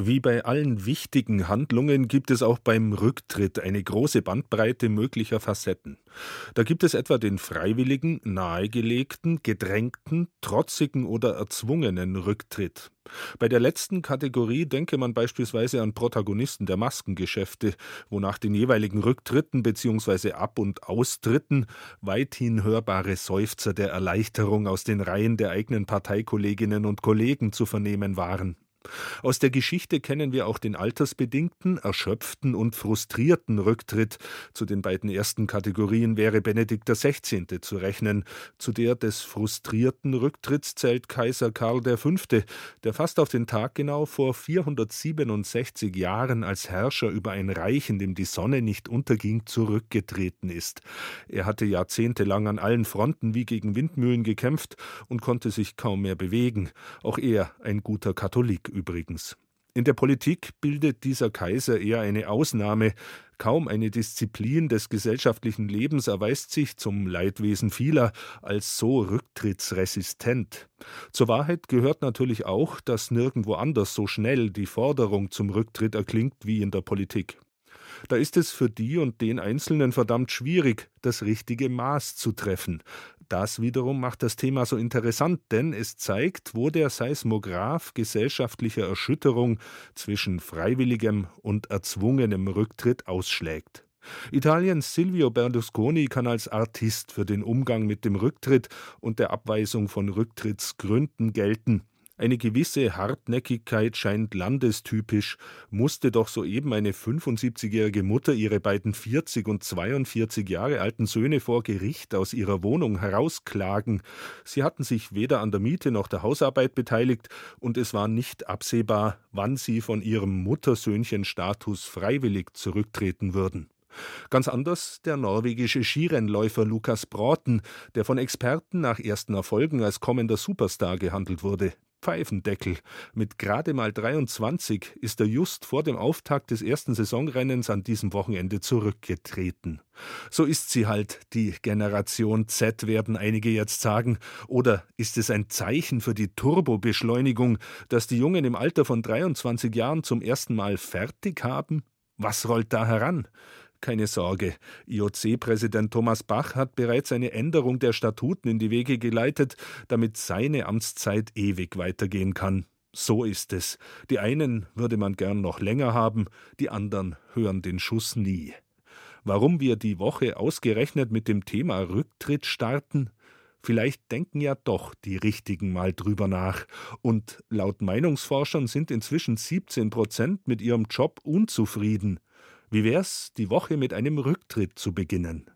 Wie bei allen wichtigen Handlungen gibt es auch beim Rücktritt eine große Bandbreite möglicher Facetten. Da gibt es etwa den freiwilligen, nahegelegten, gedrängten, trotzigen oder erzwungenen Rücktritt. Bei der letzten Kategorie denke man beispielsweise an Protagonisten der Maskengeschäfte, wo nach den jeweiligen Rücktritten bzw. Ab- und Austritten weithin hörbare Seufzer der Erleichterung aus den Reihen der eigenen Parteikolleginnen und Kollegen zu vernehmen waren. Aus der Geschichte kennen wir auch den altersbedingten, erschöpften und frustrierten Rücktritt. Zu den beiden ersten Kategorien wäre Benedikt XVI. zu rechnen. Zu der des frustrierten Rücktritts zählt Kaiser Karl V., der fast auf den Tag genau vor 467 Jahren als Herrscher über ein Reich, in dem die Sonne nicht unterging, zurückgetreten ist. Er hatte jahrzehntelang an allen Fronten wie gegen Windmühlen gekämpft und konnte sich kaum mehr bewegen. Auch er ein guter Katholik übrigens. In der Politik bildet dieser Kaiser eher eine Ausnahme. Kaum eine Disziplin des gesellschaftlichen Lebens erweist sich zum Leidwesen vieler als so rücktrittsresistent. Zur Wahrheit gehört natürlich auch, dass nirgendwo anders so schnell die Forderung zum Rücktritt erklingt wie in der Politik. Da ist es für die und den Einzelnen verdammt schwierig, das richtige Maß zu treffen. Das wiederum macht das Thema so interessant, denn es zeigt, wo der Seismograph gesellschaftlicher Erschütterung zwischen freiwilligem und erzwungenem Rücktritt ausschlägt. Italiens Silvio Berlusconi kann als Artist für den Umgang mit dem Rücktritt und der Abweisung von Rücktrittsgründen gelten. Eine gewisse Hartnäckigkeit scheint landestypisch, musste doch soeben eine 75-jährige Mutter ihre beiden 40 und 42 Jahre alten Söhne vor Gericht aus ihrer Wohnung herausklagen. Sie hatten sich weder an der Miete noch der Hausarbeit beteiligt, und es war nicht absehbar, wann sie von ihrem Muttersöhnchenstatus freiwillig zurücktreten würden. Ganz anders der norwegische Skirennläufer Lukas Broughton, der von Experten nach ersten Erfolgen als kommender Superstar gehandelt wurde. Pfeifendeckel. Mit gerade mal 23 ist er just vor dem Auftakt des ersten Saisonrennens an diesem Wochenende zurückgetreten. So ist sie halt, die Generation Z, werden einige jetzt sagen. Oder ist es ein Zeichen für die Turbobeschleunigung, dass die Jungen im Alter von 23 Jahren zum ersten Mal fertig haben? Was rollt da heran? Keine Sorge, IOC-Präsident Thomas Bach hat bereits eine Änderung der Statuten in die Wege geleitet, damit seine Amtszeit ewig weitergehen kann. So ist es. Die einen würde man gern noch länger haben, die anderen hören den Schuss nie. Warum wir die Woche ausgerechnet mit dem Thema Rücktritt starten? Vielleicht denken ja doch die Richtigen mal drüber nach. Und laut Meinungsforschern sind inzwischen 17 Prozent mit ihrem Job unzufrieden. Wie wär's, die Woche mit einem Rücktritt zu beginnen?